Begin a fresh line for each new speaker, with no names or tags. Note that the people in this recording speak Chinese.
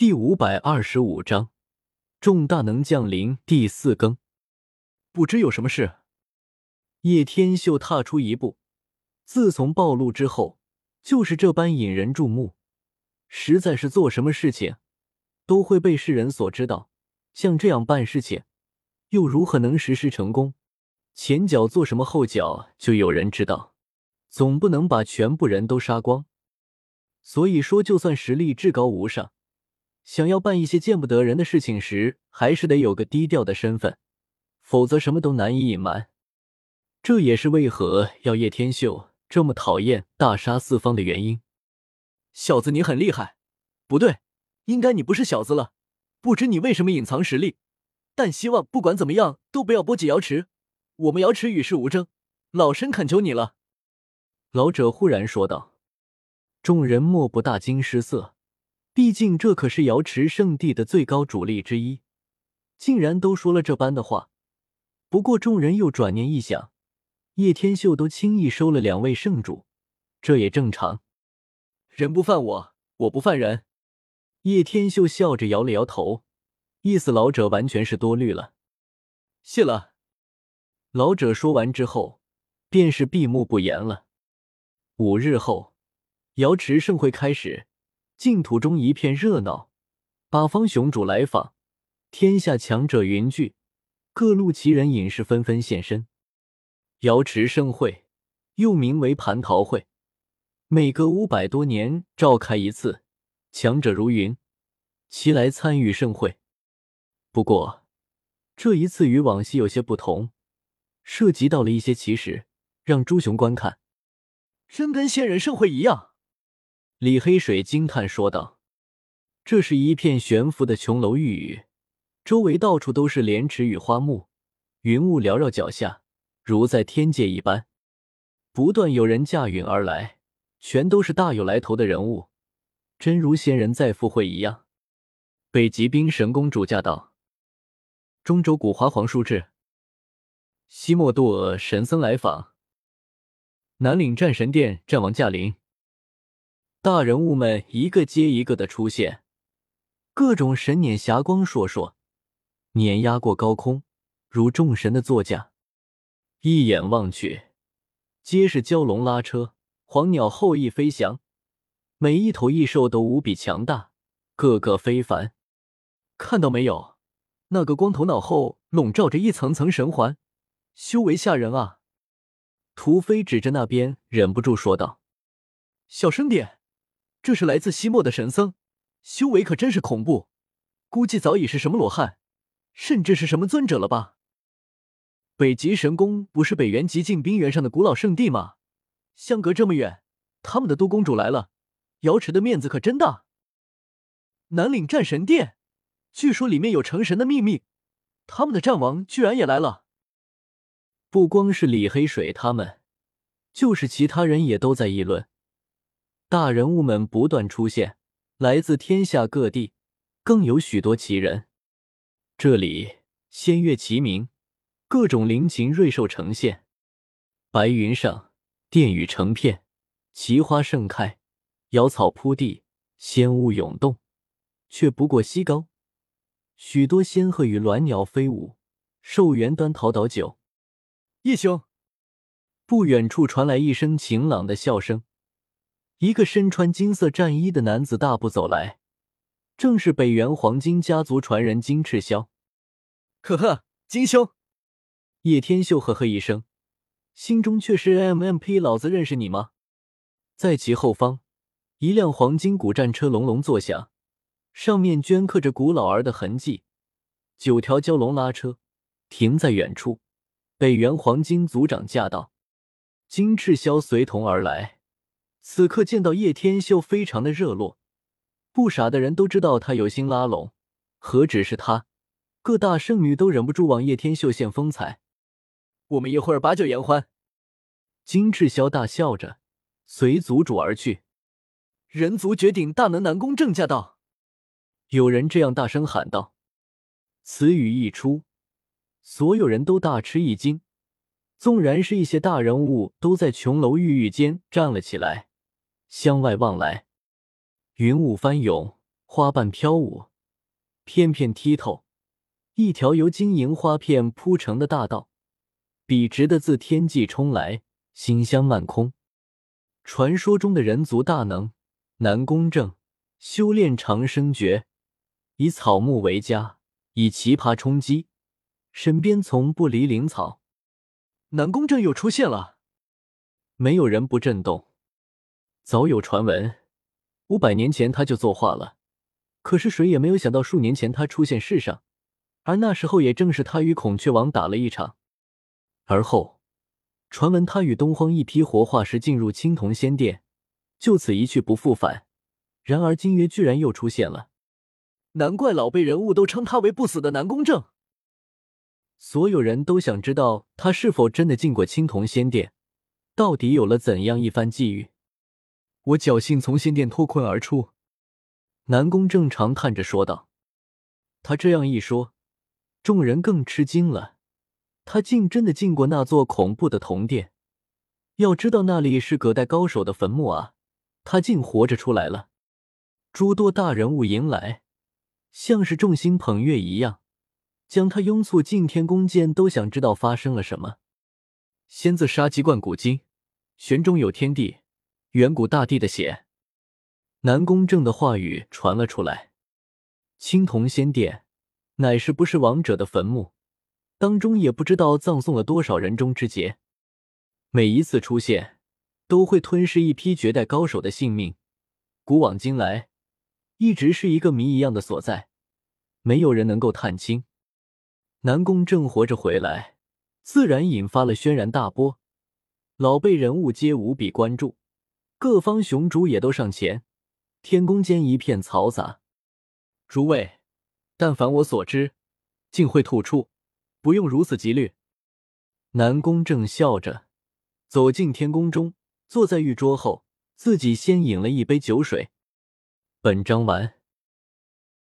第五百二十五章，重大能降临第四更。不知有什么事？叶天秀踏出一步，自从暴露之后，就是这般引人注目。实在是做什么事情，都会被世人所知道。像这样办事情，又如何能实施成功？前脚做什么，后脚就有人知道。总不能把全部人都杀光。所以说，就算实力至高无上。想要办一些见不得人的事情时，还是得有个低调的身份，否则什么都难以隐瞒。这也是为何要叶天秀这么讨厌大杀四方的原因。小子，你很厉害，不对，应该你不是小子了。不知你为什么隐藏实力，但希望不管怎么样都不要波及瑶池，我们瑶池与世无争，老身恳求你了。老者忽然说道，众人莫不大惊失色。毕竟这可是瑶池圣地的最高主力之一，竟然都说了这般的话。不过众人又转念一想，叶天秀都轻易收了两位圣主，这也正常。人不犯我，我不犯人。叶天秀笑着摇了摇头，意思老者完全是多虑了。谢了。老者说完之后，便是闭目不言了。五日后，瑶池盛会开始。净土中一片热闹，八方雄主来访，天下强者云聚，各路奇人隐士纷纷现身。瑶池盛会又名为蟠桃会，每隔五百多年召开一次，强者如云，齐来参与盛会。不过这一次与往昔有些不同，涉及到了一些奇事，让朱雄观看，真跟仙人盛会一样。李黑水惊叹说道：“这是一片悬浮的琼楼玉宇，周围到处都是莲池与花木，云雾缭绕脚下，如在天界一般。不断有人驾云而来，全都是大有来头的人物，真如仙人在赴会一样。”北极冰神公主驾到，中州古华皇叔至，西莫杜尔神僧来访，南岭战神殿战王驾临。大人物们一个接一个的出现，各种神辇霞光烁烁，碾压过高空，如众神的座驾。一眼望去，皆是蛟龙拉车，黄鸟后翼飞翔，每一头异兽都无比强大，个个非凡。看到没有？那个光头脑后笼罩着一层层神环，修为吓人啊！屠飞指着那边，忍不住说道：“小声点。”这是来自西漠的神僧，修为可真是恐怖，估计早已是什么罗汉，甚至是什么尊者了吧？北极神宫不是北原极境冰原上的古老圣地吗？相隔这么远，他们的都公主来了，瑶池的面子可真大。南岭战神殿，据说里面有成神的秘密，他们的战王居然也来了。不光是李黑水他们，就是其他人也都在议论。大人物们不断出现，来自天下各地，更有许多奇人。这里仙乐齐鸣，各种灵禽瑞兽呈现。白云上，殿宇成片，奇花盛开，瑶草铺地，仙雾涌动，却不过西高。许多仙鹤与鸾鸟飞舞，寿元端陶倒酒。叶兄，不远处传来一声晴朗的笑声。一个身穿金色战衣的男子大步走来，正是北元黄金家族传人金赤霄。呵呵，金兄！叶天秀呵呵一声，心中却是 M M P，老子认识你吗？在其后方，一辆黄金古战车隆隆作响，上面镌刻着古老儿的痕迹。九条蛟龙拉车停在远处，北元黄金族长驾到，金赤霄随同而来。此刻见到叶天秀，非常的热络。不傻的人都知道他有心拉拢，何止是他，各大圣女都忍不住往叶天秀献风采。我们一会儿把酒言欢。金志霄大笑着，随族主而去。人族绝顶大能南宫正驾到！有人这样大声喊道。此语一出，所有人都大吃一惊。纵然是一些大人物，都在琼楼玉宇间站了起来。向外望来，云雾翻涌，花瓣飘舞，片片剔透，一条由晶莹花片铺成的大道，笔直的自天际冲来，馨香漫空。传说中的人族大能南宫正，修炼长生诀，以草木为家，以奇葩充饥，身边从不离灵草。南宫正又出现了，没有人不震动。早有传闻，五百年前他就作画了，可是谁也没有想到，数年前他出现世上，而那时候也正是他与孔雀王打了一场，而后传闻他与东荒一批活化石进入青铜仙殿，就此一去不复返。然而今约居然又出现了，难怪老辈人物都称他为不死的南宫正。所有人都想知道他是否真的进过青铜仙殿，到底有了怎样一番际遇。我侥幸从仙殿脱困而出，南宫正长叹着说道。他这样一说，众人更吃惊了。他竟真的进过那座恐怖的铜殿，要知道那里是葛代高手的坟墓啊！他竟活着出来了。诸多大人物迎来，像是众星捧月一样，将他拥簇进天宫间，都想知道发生了什么。仙字杀鸡冠古今，玄中有天地。远古大帝的血，南宫正的话语传了出来。青铜仙殿乃是不是王者的坟墓，当中也不知道葬送了多少人中之杰。每一次出现，都会吞噬一批绝代高手的性命。古往今来，一直是一个谜一样的所在，没有人能够探清。南宫正活着回来，自然引发了轩然大波，老辈人物皆无比关注。各方雄主也都上前，天宫间一片嘈杂。诸位，但凡我所知，竟会吐出，不用如此急虑。南宫正笑着走进天宫中，坐在玉桌后，自己先饮了一杯酒水。本章完。